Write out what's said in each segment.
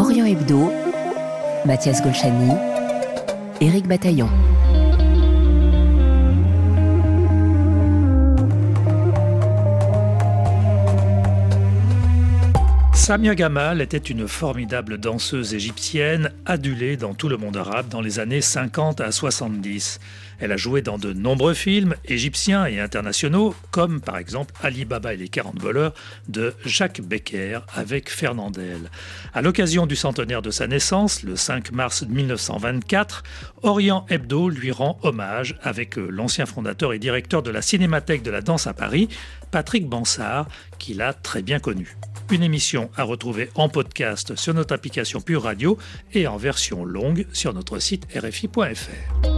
Orient Hebdo, Mathias Golchani, Éric Bataillon. Samia Gamal était une formidable danseuse égyptienne adulée dans tout le monde arabe dans les années 50 à 70. Elle a joué dans de nombreux films égyptiens et internationaux, comme par exemple Ali Baba et les 40 voleurs de Jacques Becker avec Fernandel. À l'occasion du centenaire de sa naissance, le 5 mars 1924, Orient Hebdo lui rend hommage avec l'ancien fondateur et directeur de la Cinémathèque de la danse à Paris, Patrick Bansard, qu'il a très bien connu. Une émission à retrouver en podcast sur notre application Pure Radio et en version longue sur notre site rfi.fr.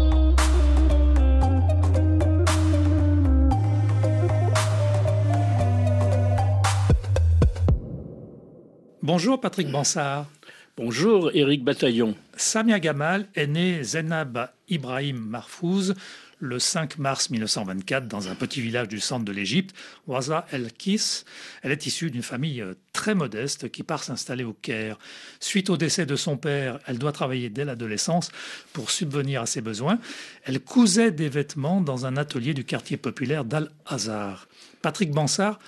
Bonjour Patrick Bansard. Bonjour Éric Bataillon. Samia Gamal est née Zenab Ibrahim Marfouz le 5 mars 1924 dans un petit village du centre de l'Égypte, Waza el-Kis. Elle est issue d'une famille euh, très modeste qui part s'installer au Caire. Suite au décès de son père, elle doit travailler dès l'adolescence pour subvenir à ses besoins. Elle cousait des vêtements dans un atelier du quartier populaire d'Al-Azhar. Patrick Bansard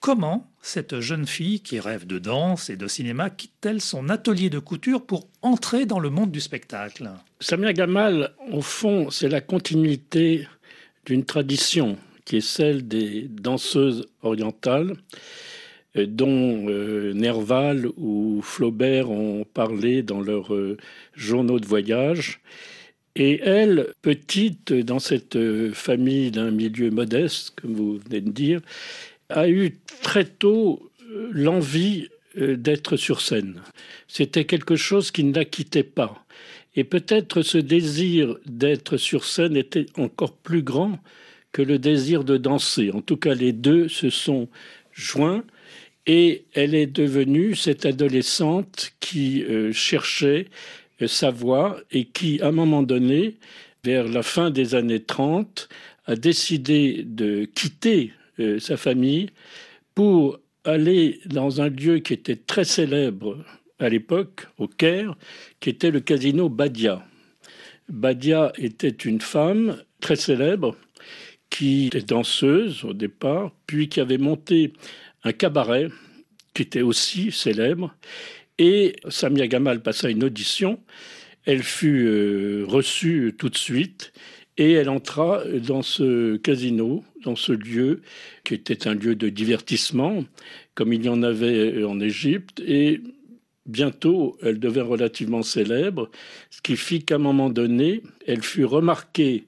Comment cette jeune fille qui rêve de danse et de cinéma quitte-t-elle son atelier de couture pour entrer dans le monde du spectacle? Samia Gamal, au fond, c'est la continuité d'une tradition qui est celle des danseuses orientales euh, dont euh, Nerval ou Flaubert ont parlé dans leurs euh, journaux de voyage. Et elle, petite dans cette famille d'un milieu modeste, comme vous venez de dire, a eu très tôt euh, l'envie euh, d'être sur scène. C'était quelque chose qui ne la quittait pas. Et peut-être ce désir d'être sur scène était encore plus grand que le désir de danser. En tout cas, les deux se sont joints et elle est devenue cette adolescente qui euh, cherchait sa voix et qui, à un moment donné, vers la fin des années 30, a décidé de quitter euh, sa famille pour aller dans un lieu qui était très célèbre à l'époque, au Caire, qui était le casino Badia. Badia était une femme très célèbre qui était danseuse au départ, puis qui avait monté un cabaret qui était aussi célèbre. Et Samia Gamal passa une audition. Elle fut euh, reçue tout de suite et elle entra dans ce casino, dans ce lieu qui était un lieu de divertissement, comme il y en avait en Égypte. Et bientôt, elle devint relativement célèbre, ce qui fit qu'à un moment donné, elle fut remarquée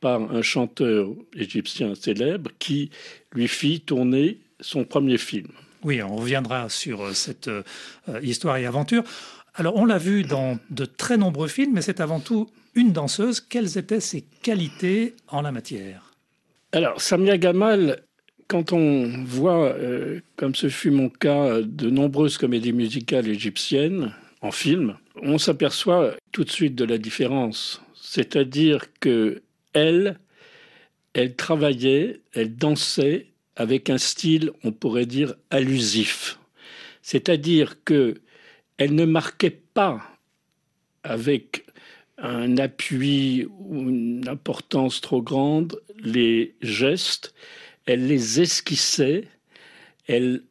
par un chanteur égyptien célèbre qui lui fit tourner son premier film. Oui, on reviendra sur cette euh, histoire et aventure. Alors, on l'a vu dans de très nombreux films, mais c'est avant tout une danseuse, quelles étaient ses qualités en la matière? Alors, Samia Gamal, quand on voit, euh, comme ce fut mon cas, de nombreuses comédies musicales égyptiennes en film, on s'aperçoit tout de suite de la différence. C'est-à-dire que elle, elle travaillait, elle dansait avec un style, on pourrait dire, allusif. C'est-à-dire que elle ne marquait pas avec un appui ou une importance trop grande, les gestes, elle les esquissait, elle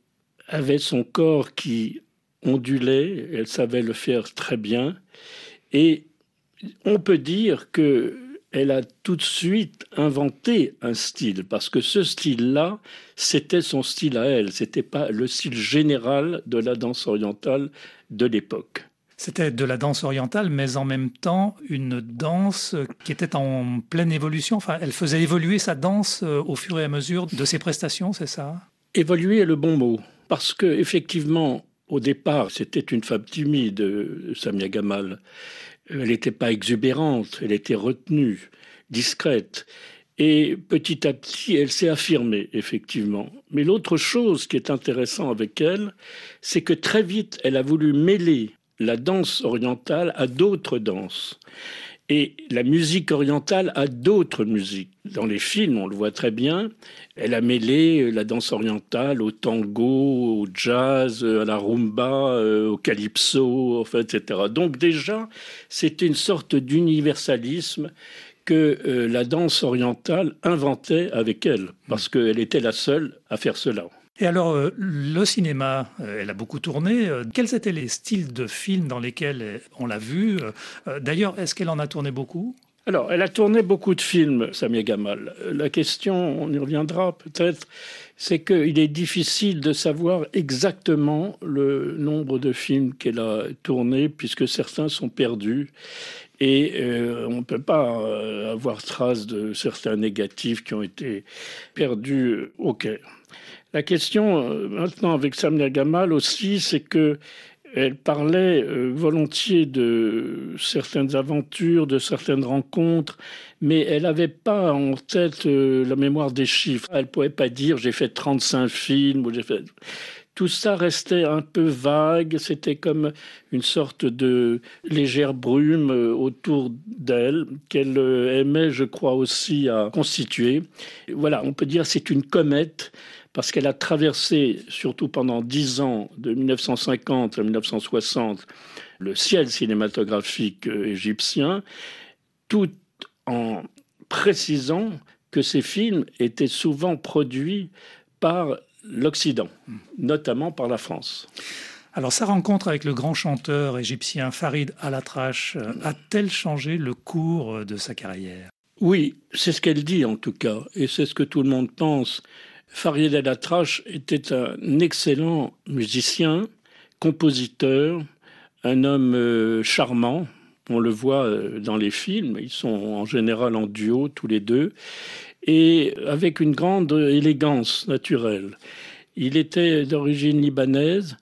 avait son corps qui ondulait, elle savait le faire très bien, et on peut dire que elle a tout de suite inventé un style, parce que ce style-là, c'était son style à elle, c'était pas le style général de la danse orientale de l'époque. C'était de la danse orientale, mais en même temps une danse qui était en pleine évolution. Enfin, elle faisait évoluer sa danse euh, au fur et à mesure de ses prestations, c'est ça? Évoluer est le bon mot, parce que effectivement, au départ, c'était une femme timide, euh, Samia Gamal. Elle n'était pas exubérante, elle était retenue, discrète. Et petit à petit, elle s'est affirmée, effectivement. Mais l'autre chose qui est intéressant avec elle, c'est que très vite, elle a voulu mêler la danse orientale à d'autres danses. Et la musique orientale a d'autres musiques. Dans les films, on le voit très bien, elle a mêlé la danse orientale au tango, au jazz, à la rumba, euh, au calypso, etc. Donc déjà, c'est une sorte d'universalisme que euh, la danse orientale inventait avec elle, parce qu'elle était la seule à faire cela. Et alors, euh, le cinéma, euh, elle a beaucoup tourné. Quels étaient les styles de films dans lesquels on l'a vue D'ailleurs, est-ce qu'elle en a tourné beaucoup? Alors, elle a tourné beaucoup de films, Samia Gamal. La question, on y reviendra peut-être, c'est qu'il est difficile de savoir exactement le nombre de films qu'elle a tournés, puisque certains sont perdus. Et euh, on ne peut pas euh, avoir trace de certains négatifs qui ont été perdus au Caire. La question euh, maintenant avec Samia Gamal aussi, c'est que elle parlait volontiers de certaines aventures, de certaines rencontres, mais elle n'avait pas en tête la mémoire des chiffres. Elle ne pouvait pas dire j'ai fait 35 films ou j'ai fait tout ça restait un peu vague, c'était comme une sorte de légère brume euh, autour d'elle qu'elle euh, aimait, je crois, aussi à constituer. Voilà, on peut dire c'est une comète parce qu'elle a traversé, surtout pendant dix ans, de 1950 à 1960, le ciel cinématographique euh, égyptien, tout en précisant que ces films étaient souvent produits par l'Occident, notamment par la France. Alors sa rencontre avec le grand chanteur égyptien Farid Al-Atrache euh, a-t-elle changé le cours de sa carrière? Oui, c'est ce qu'elle dit en tout cas, et c'est ce que tout le monde pense. Farid Al-Atrache était un excellent musicien, compositeur, un homme euh, charmant. On le voit euh, dans les films, ils sont en général en duo tous les deux et avec une grande élégance naturelle. Il était d'origine libanaise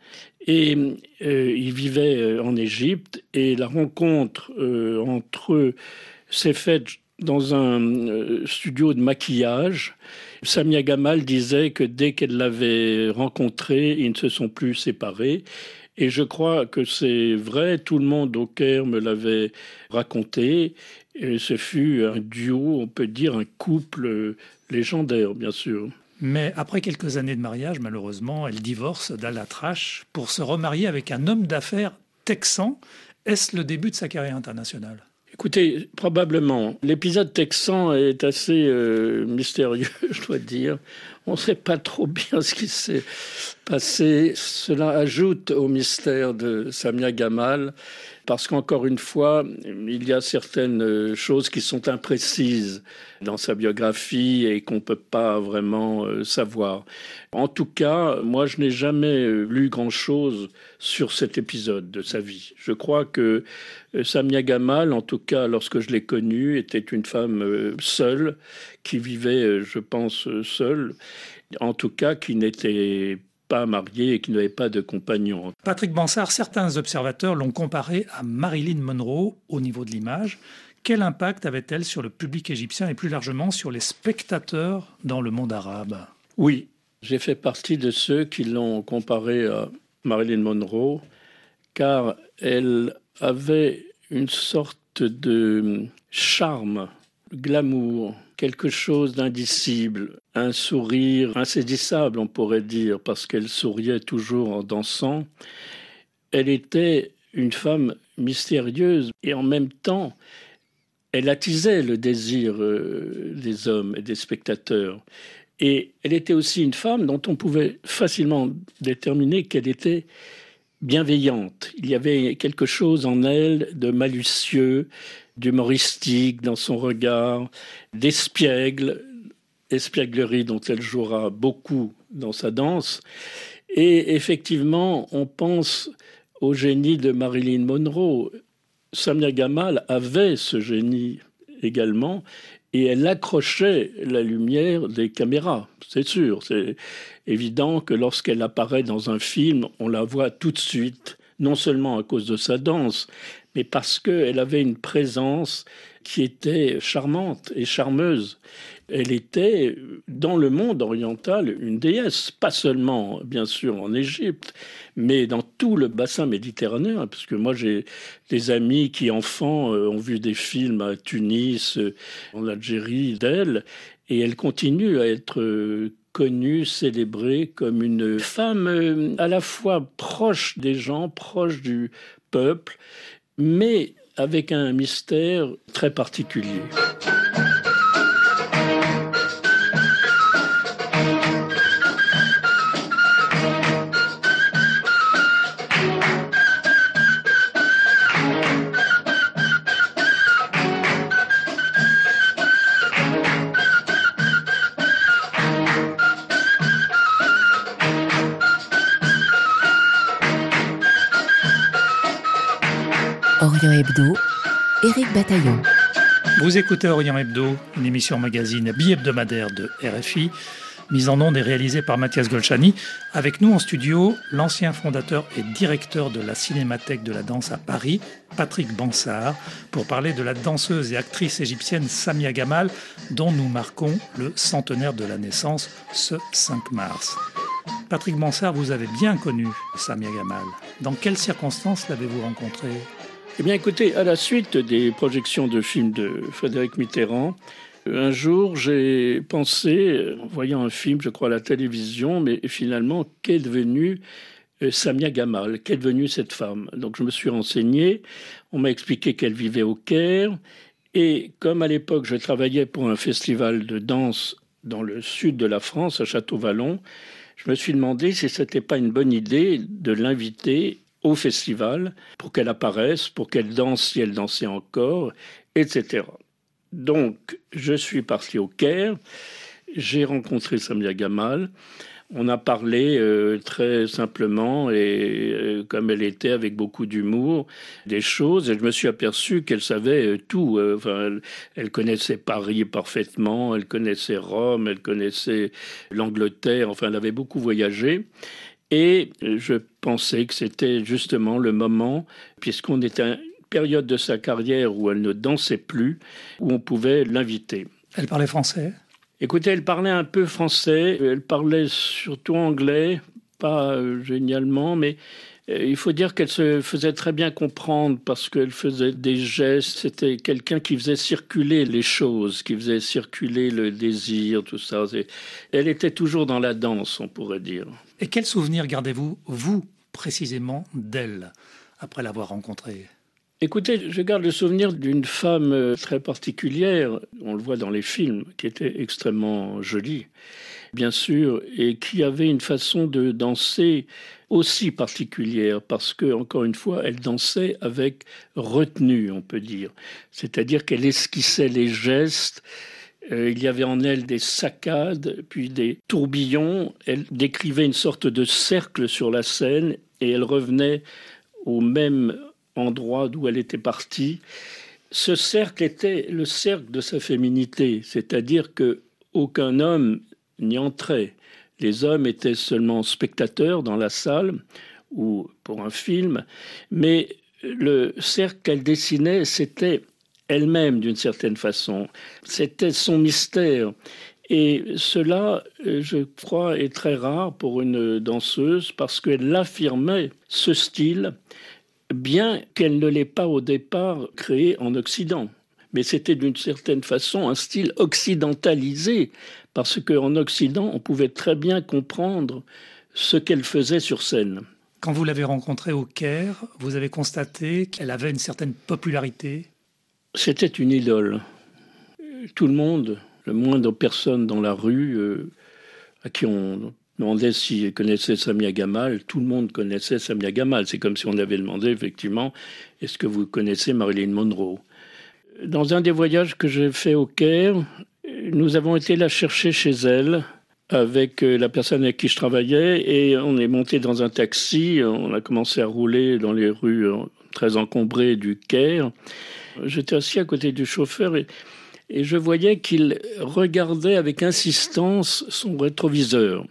et euh, il vivait en Égypte et la rencontre entre eux s'est faite dans un studio de maquillage. Samia Gamal disait que dès qu'elle l'avait rencontré, ils ne se sont plus séparés. Et je crois que c'est vrai, tout le monde au Caire me l'avait raconté. Et ce fut un duo, on peut dire un couple légendaire, bien sûr. Mais après quelques années de mariage, malheureusement, elle divorce d'Alatrache pour se remarier avec un homme d'affaires texan. Est-ce le début de sa carrière internationale? Écoutez, probablement. L'épisode texan est assez euh, mystérieux, je dois dire. On ne sait pas trop bien ce qui s'est passé. Cela ajoute au mystère de Samia Gamal parce qu'encore une fois, il y a certaines euh, choses qui sont imprécises dans sa biographie et qu'on ne peut pas vraiment euh, savoir. En tout cas, moi, je n'ai jamais euh, lu grand-chose sur cet épisode de sa vie. Je crois que Samia Gamal, en tout cas lorsque je l'ai connue, était une femme seule, qui vivait, je pense, seule, en tout cas qui n'était pas mariée et qui n'avait pas de compagnon. Patrick Bansard, certains observateurs l'ont comparé à Marilyn Monroe au niveau de l'image. Quel impact avait-elle sur le public égyptien et plus largement sur les spectateurs dans le monde arabe? Oui, j'ai fait partie de ceux qui l'ont comparé à Marilyn Monroe, car elle avait une sorte de charme, glamour, quelque chose d'indicible, un sourire insaisissable, on pourrait dire, parce qu'elle souriait toujours en dansant. Elle était une femme mystérieuse et en même temps, elle attisait le désir euh, des hommes et des spectateurs. Et elle était aussi une femme dont on pouvait facilement déterminer qu'elle était bienveillante. Il y avait quelque chose en elle de malicieux, d'humoristique dans son regard, d'espiègle, espièglerie dont elle jouera beaucoup dans sa danse. Et effectivement, on pense au génie de Marilyn Monroe. Samia Gamal avait ce génie également, et elle accrochait la lumière des caméras, c'est sûr. C'est évident que lorsqu'elle apparaît dans un film, on la voit tout de suite, non seulement à cause de sa danse, mais parce qu'elle avait une présence qui était charmante et charmeuse. Elle était dans le monde oriental une déesse, pas seulement bien sûr en Égypte, mais dans tout le bassin méditerranéen, parce que moi j'ai des amis qui enfants euh, ont vu des films à Tunis, euh, en Algérie d'elle, et elle continue à être euh, connue, célébrée comme une femme à la fois proche des gens, proche du peuple, mais avec un mystère très particulier. Vous écoutez Orient Hebdo, une émission magazine bi-hebdomadaire de RFI, mise en onde et réalisée par Mathias Golchani. Avec nous en studio, l'ancien fondateur et directeur de la Cinémathèque de la danse à Paris, Patrick Bansard, pour parler de la danseuse et actrice égyptienne Samia Gamal, dont nous marquons le centenaire de la naissance ce 5 mars. Patrick Bansard, vous avez bien connu Samia Gamal. Dans quelles circonstances l'avez-vous rencontrée? Eh bien, écoutez, à la suite des projections de films de Frédéric Mitterrand, un jour, j'ai pensé, en voyant un film, je crois, à la télévision, mais finalement, qu'est devenue euh, Samia Gamal? Qu'est devenue cette femme? Donc, je me suis renseigné. On m'a expliqué qu'elle vivait au Caire. Et comme à l'époque, je travaillais pour un festival de danse dans le sud de la France, à Château-Vallon, je me suis demandé si ce n'était pas une bonne idée de l'inviter au festival pour qu'elle apparaisse, pour qu'elle danse si elle dansait encore, etc. Donc, je suis parti au Caire, j'ai rencontré Samia Gamal, on a parlé euh, très simplement et euh, comme elle était avec beaucoup d'humour des choses. Et je me suis aperçu qu'elle savait euh, tout. Enfin, elle, connaissait Paris parfaitement elle connaissait Rome elle connaissait l'Angleterre. Enfin elle avait beaucoup voyagé et je pensais que c'était justement le moment, puisqu'on était à une période de sa carrière où elle ne dansait plus, où on pouvait l'inviter. Elle parlait français? Écoutez, elle parlait un peu français, elle parlait surtout anglais, pas euh, génialement, mais euh, il faut dire qu'elle se faisait très bien comprendre parce qu'elle faisait des gestes. C'était quelqu'un qui faisait circuler les choses, qui faisait circuler le désir, tout ça. Elle était toujours dans la danse, on pourrait dire. Et quel souvenir gardez-vous, vous, précisément, d'elle, après l'avoir rencontrée? Écoutez, je garde le souvenir d'une femme euh, très particulière, on le voit dans les films, qui était extrêmement jolie, bien sûr, et qui avait une façon de danser aussi particulière, parce que, encore une fois, elle dansait avec retenue, on peut dire. C'est-à-dire qu'elle esquissait les gestes, euh, il y avait en elle des saccades, puis des tourbillons. Elle décrivait une sorte de cercle sur la scène et elle revenait au même endroit d'où elle était partie. Ce cercle était le cercle de sa féminité, c'est-à-dire que aucun homme n'y entrait. Les hommes étaient seulement spectateurs dans la salle ou pour un film, mais le cercle qu'elle dessinait, c'était elle-même d'une certaine façon. C'était son mystère. Et cela, je crois, est très rare pour une danseuse parce qu'elle affirmait ce style, bien qu'elle ne l'ait pas au départ créé en Occident. Mais c'était d'une certaine façon un style occidentalisé, parce qu'en Occident, on pouvait très bien comprendre ce qu'elle faisait sur scène. Quand vous l'avez rencontrée au Caire, vous avez constaté qu'elle avait une certaine popularité c'était une idole. Tout le monde, le moindre personne dans la rue, euh, à qui on demandait s'il connaissait Samia Gamal, tout le monde connaissait Samia Gamal. C'est comme si on avait demandé effectivement est-ce que vous connaissez Marilyn Monroe? Dans un des voyages que j'ai fait au Caire, nous avons été la chercher chez elle avec euh, la personne avec qui je travaillais et on est monté dans un taxi, on a commencé à rouler dans les rues euh, très encombrées du Caire. J'étais assis à côté du chauffeur et, je voyais qu'il regardait avec insistance son rétroviseur.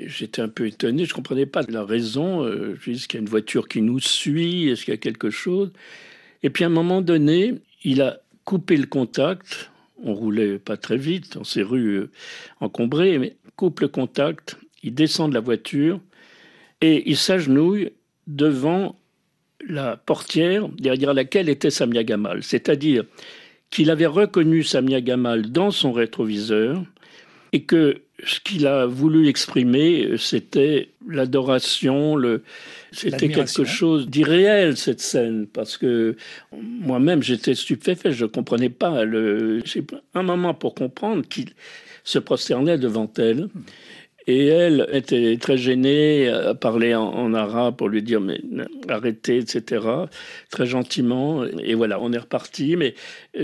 J'étais un peu étonné, je ne comprenais pas la raison. Euh, je est-ce qu'il y a une voiture qui nous suit Est-ce qu'il y a quelque chose? Et puis à un moment donné, il a coupé le contact. On roulait pas très vite dans ces rues euh, encombrées, mais coupe le contact, il descend de la voiture et il s'agenouille devant la portière derrière laquelle était Samia Gamal. C'est-à-dire qu'il avait reconnu Samia Gamal dans son rétroviseur et que ce qu'il a voulu exprimer, c'était l'adoration, le... c'était quelque chose d'irréel cette scène, parce que moi-même j'étais stupéfait, je ne comprenais pas. Le... J'ai un moment pour comprendre qu'il se prosternait devant elle. Et elle était très gênée, à parler en, arabe pour lui dire mais arrêtez, etc. Très gentiment. Et voilà, on est reparti. Mais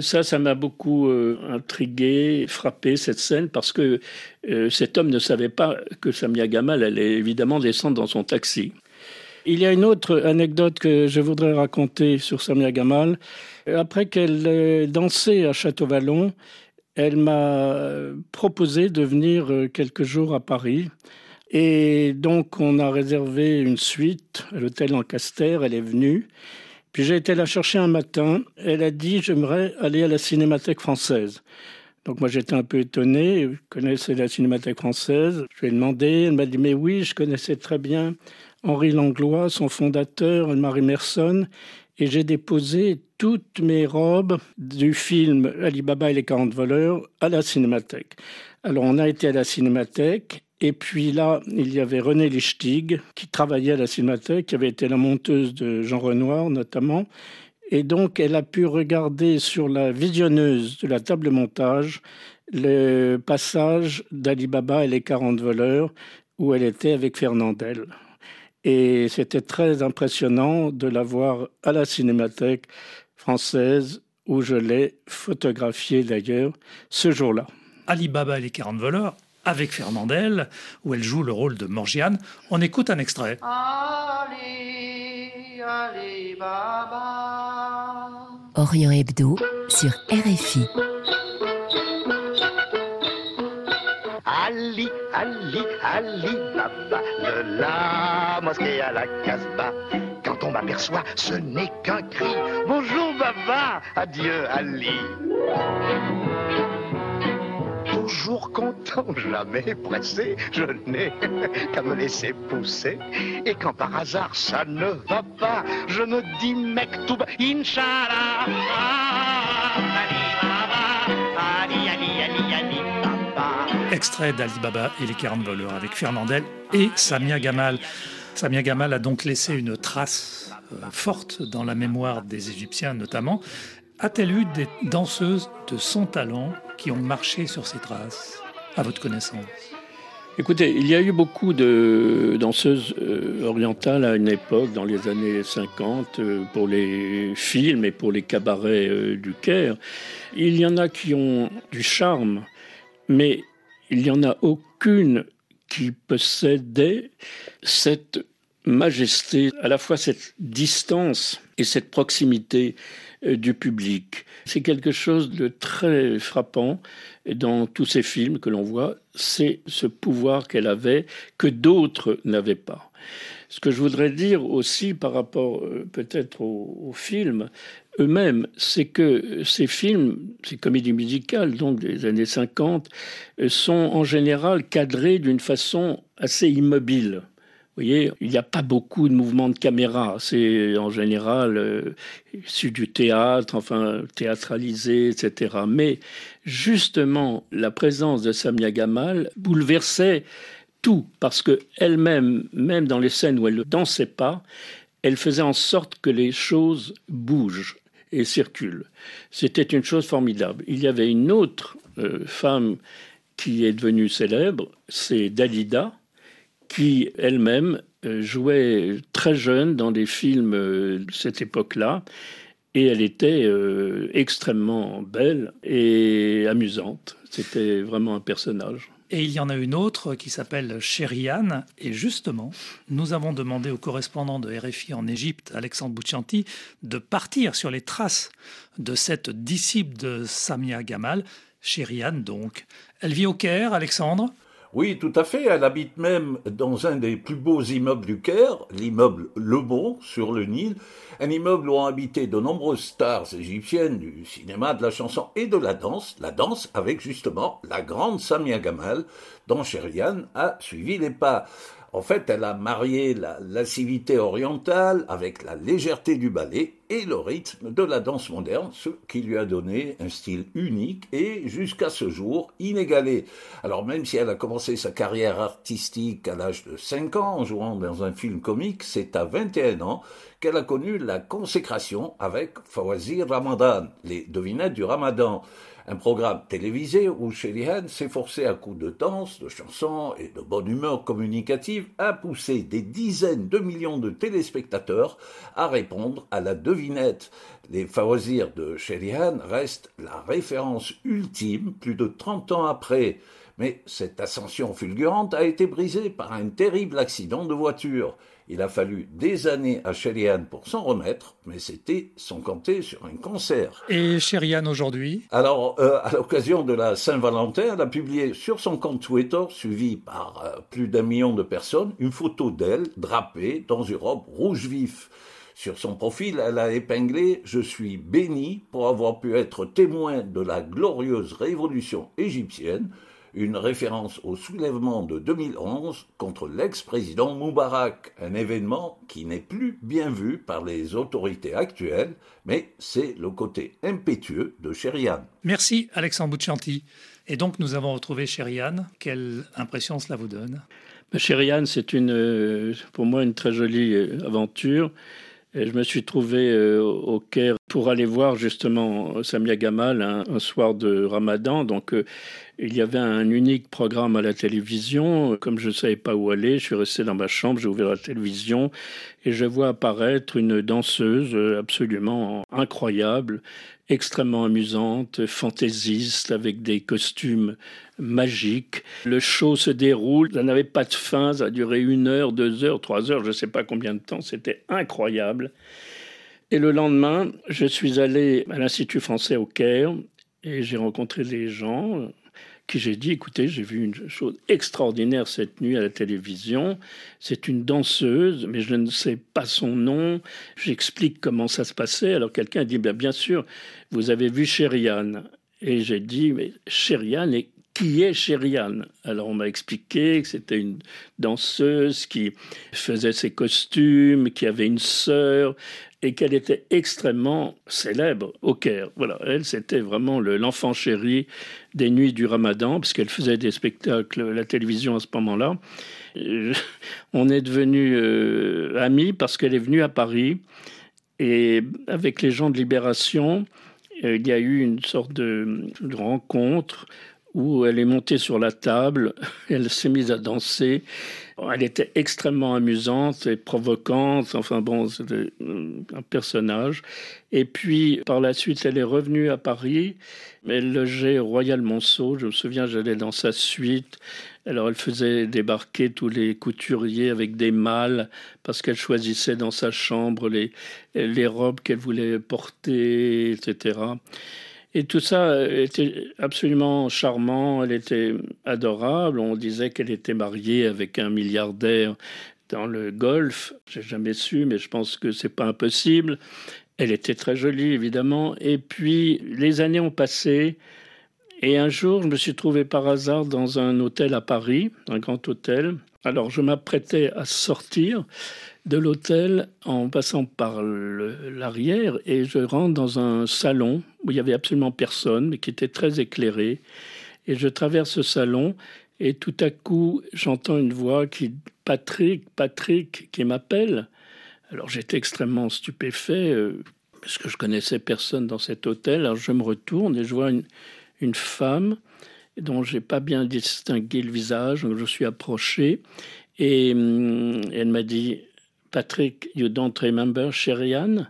ça, ça m'a beaucoup euh, intrigué, frappé cette scène parce que euh, cet homme ne savait pas que Samia Gamal allait évidemment descendre dans son taxi. Il y a une autre anecdote que je voudrais raconter sur Samia Gamal. Après qu'elle dansait à Château-Vallon, elle m'a proposé de venir euh, quelques jours à Paris. Et donc, on a réservé une suite à l'hôtel Lancaster. Elle est venue. Puis j'ai été la chercher un matin. Elle a dit J'aimerais aller à la Cinémathèque française. Donc, moi, j'étais un peu étonné. Je connaissais la Cinémathèque française. Je lui ai demandé. Elle m'a dit Mais oui, je connaissais très bien Henri Langlois, son fondateur, Marie Merson et j'ai déposé toutes mes robes du film Alibaba et les 40 voleurs à la cinémathèque. Alors on a été à la cinémathèque et puis là, il y avait René Lichtig qui travaillait à la cinémathèque, qui avait été la monteuse de Jean Renoir notamment. Et donc, elle a pu regarder sur la visionneuse de la table de montage le passage d'Alibaba et les 40 voleurs où elle était avec Fernandel. Et c'était très impressionnant de la voir à la Cinémathèque française, où je l'ai photographiée d'ailleurs ce jour-là. Alibaba et les 40 voleurs, avec Fernandel, où elle joue le rôle de Morgiane. On écoute un extrait. Ali, Orient Hebdo sur RFI. Ali, Ali, Ali Baba, de la mosquée à la Casbah. Quand on m'aperçoit, ce n'est qu'un cri. Bonjour Baba, adieu Ali. Toujours content, jamais pressé, je n'ai qu'à me laisser pousser. Et quand par hasard ça ne va pas, je me dis mec tout bas, Inch'Allah. Extrait d'Ali Baba et les 40 voleurs avec Fernandel et Samia Gamal. Samia Gamal a donc laissé une trace euh, forte dans la mémoire des Égyptiens notamment. A-t-elle eu des danseuses de son talent qui ont marché sur ces traces, à votre connaissance? Écoutez, il y a eu beaucoup de danseuses euh, orientales à une époque, dans les années 50, euh, pour les films et pour les cabarets du Caire. Il y en a qui ont du charme, mais il n'y en a aucune qui possédait cette majesté, à la fois cette distance et cette proximité euh, du public. C'est quelque chose de très frappant dans tous ces films que l'on voit, c'est ce pouvoir qu'elle avait que d'autres n'avaient pas. Ce que je voudrais dire aussi par rapport euh, peut-être aux films, eux-mêmes, c'est que ces films, ces comédies musicales, donc des années 50, euh, sont en général cadrés d'une façon assez immobile. Vous voyez, il n'y a pas beaucoup de mouvements de caméra. C'est en général euh, issu du théâtre, enfin théâtralisé, etc. Mais justement, la présence de Samia Gamal bouleversait tout parce que elle-même, même dans les scènes où elle ne dansait pas, elle faisait en sorte que les choses bougent et circule. C'était une chose formidable. Il y avait une autre euh, femme qui est devenue célèbre, c'est Dalida, qui elle-même euh, jouait très jeune dans des films euh, de cette époque-là, et elle était extrêmement belle et amusante. C'était vraiment un personnage. Et il y en a une autre qui s'appelle Chériane. Et justement, nous avons demandé au correspondant de RFI en Égypte, Alexandre Bouchanti, de partir sur les traces de cette disciple de Samia Gamal, Chériane donc. Elle vit au Caire, Alexandre? Oui, tout à fait. Elle habite même dans un des plus beaux immeubles du Caire, l'immeuble Le Bon, sur le Nil, un immeuble où ont habité de nombreuses stars égyptiennes du cinéma, de la chanson et de la danse, la danse avec justement la grande Samia Gamal, dont Sherian a suivi les pas. En fait, elle a marié la lascivité orientale avec la légèreté du ballet et le rythme de la danse moderne, ce qui lui a donné un style unique et jusqu'à ce jour inégalé. Alors même si elle a commencé sa carrière artistique à l'âge de 5 ans en jouant dans un film comique, c'est à 21 ans qu'elle a connu la consécration avec Fawazir Ramadan, les devinettes du Ramadan un programme télévisé où Sherihan s'efforçait à coups de danse, de chansons et de bonne humeur communicative à pousser des dizaines de millions de téléspectateurs à répondre à la devinette. Les Fawazirs de Sherihan restent la référence ultime plus de 30 ans après. Mais cette ascension fulgurante a été brisée par un terrible accident de voiture. Il a fallu des années à Sherian pour s'en remettre, mais c'était sans compter sur un concert. Et Sherian aujourd'hui? Alors, euh, à l'occasion de la Saint-Valentin, elle a publié sur son compte Twitter, suivi par euh, plus d'un million de personnes, une photo d'elle drapée dans une robe rouge vif. Sur son profil, elle a épinglé Je suis béni pour avoir pu être témoin de la glorieuse révolution égyptienne une référence au soulèvement de 2011 contre l'ex-président Moubarak, un événement qui n'est plus bien vu par les autorités actuelles, mais c'est le côté impétueux de Chériane. Merci Alexandre Bouchanti. Et donc nous avons retrouvé Chériane. Quelle impression cela vous donne? Chériane, c'est une, euh, pour moi une très jolie euh, aventure. Et je me suis trouvé euh, au Caire pour aller voir justement Samia Gamal un, soir de Ramadan. Donc il y avait un unique programme à la télévision. Comme je ne savais pas où aller, je suis resté dans ma chambre, j'ai ouvert la télévision et je vois apparaître une danseuse absolument incroyable, extrêmement amusante, fantaisiste, avec des costumes magiques. Le show se déroule, ça n'avait pas de fin, ça a duré une heure, deux heures, trois heures, je ne sais pas combien de temps, c'était incroyable. Et le lendemain, je suis allé à l'Institut français au Caire et j'ai rencontré des gens qui j'ai dit, écoutez, j'ai vu une chose extraordinaire cette nuit à la télévision. C'est une danseuse, mais je ne sais pas son nom. J'explique comment ça se passait. Alors quelqu'un a dit, bien, bien sûr, vous avez vu Chériane. Et j'ai dit, mais Chériane, et qui est Chériane Alors on m'a expliqué que c'était une danseuse qui faisait ses costumes, qui avait une sœur, et qu'elle était extrêmement célèbre au Caire. Voilà, elle, c'était vraiment l'enfant chéri des nuits du Ramadan, puisqu'elle faisait des spectacles à la télévision à ce moment-là. Euh, on est devenus euh, amis parce qu'elle est venue à Paris et avec les gens de Libération, euh, il y a eu une sorte de rencontre où elle est montée sur la table, elle s'est mise à danser. Elle était extrêmement amusante et provocante. Enfin bon, c'était un personnage. Et puis, par la suite, elle est revenue à Paris. Elle logeait au Royal Monceau. Je me souviens, j'allais dans sa suite. Alors, elle faisait débarquer tous les couturiers avec des mâles parce qu'elle choisissait dans sa chambre les robes qu'elle voulait porter, etc. Et tout ça était absolument charmant, elle était adorable. On disait qu'elle était mariée avec un milliardaire dans le golf. J'ai jamais su, mais je pense que c'est pas impossible. Elle était très jolie, évidemment. Et puis, les années ont passé. Et un jour, je me suis trouvé par hasard dans un hôtel à Paris, un grand hôtel. Alors, je m'apprêtais à sortir de l'hôtel en passant par l'arrière et je rentre dans un salon où il y avait absolument personne, mais qui était très éclairé. Et je traverse ce salon et tout à coup j'entends une voix qui Patrick, Patrick, qui m'appelle. Alors j'étais extrêmement stupéfait euh, parce que je connaissais personne dans cet hôtel. Alors je me retourne et je vois une, une femme dont j'ai pas bien distingué le visage. Donc je suis approché et hum, elle m'a dit Patrick, you don't remember Sherian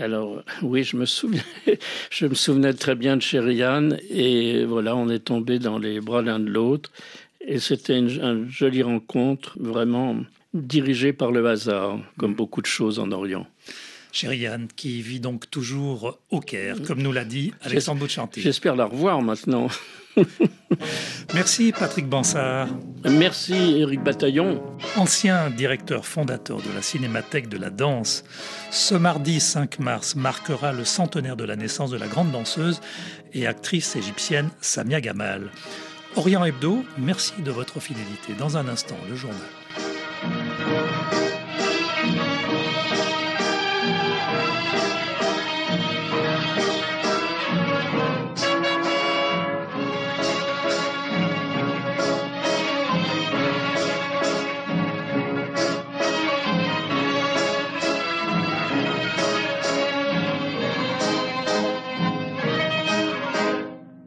alors oui, je me souviens, je me souvenais très bien de Sherian et voilà, on est tombé dans les bras l'un de l'autre et c'était une, jolie rencontre, vraiment dirigée par le hasard, comme beaucoup de choses en Orient. Chériane, qui vit donc toujours au Caire, comme nous l'a dit Alexandre Bouchanti. J'espère la revoir maintenant. Merci Patrick Bansard. Merci Éric Bataillon. Ancien directeur fondateur de la Cinémathèque de la danse, ce mardi 5 mars marquera le centenaire de la naissance de la grande danseuse et actrice égyptienne Samia Gamal. Orient Hebdo, merci de votre fidélité. Dans un instant, le journal.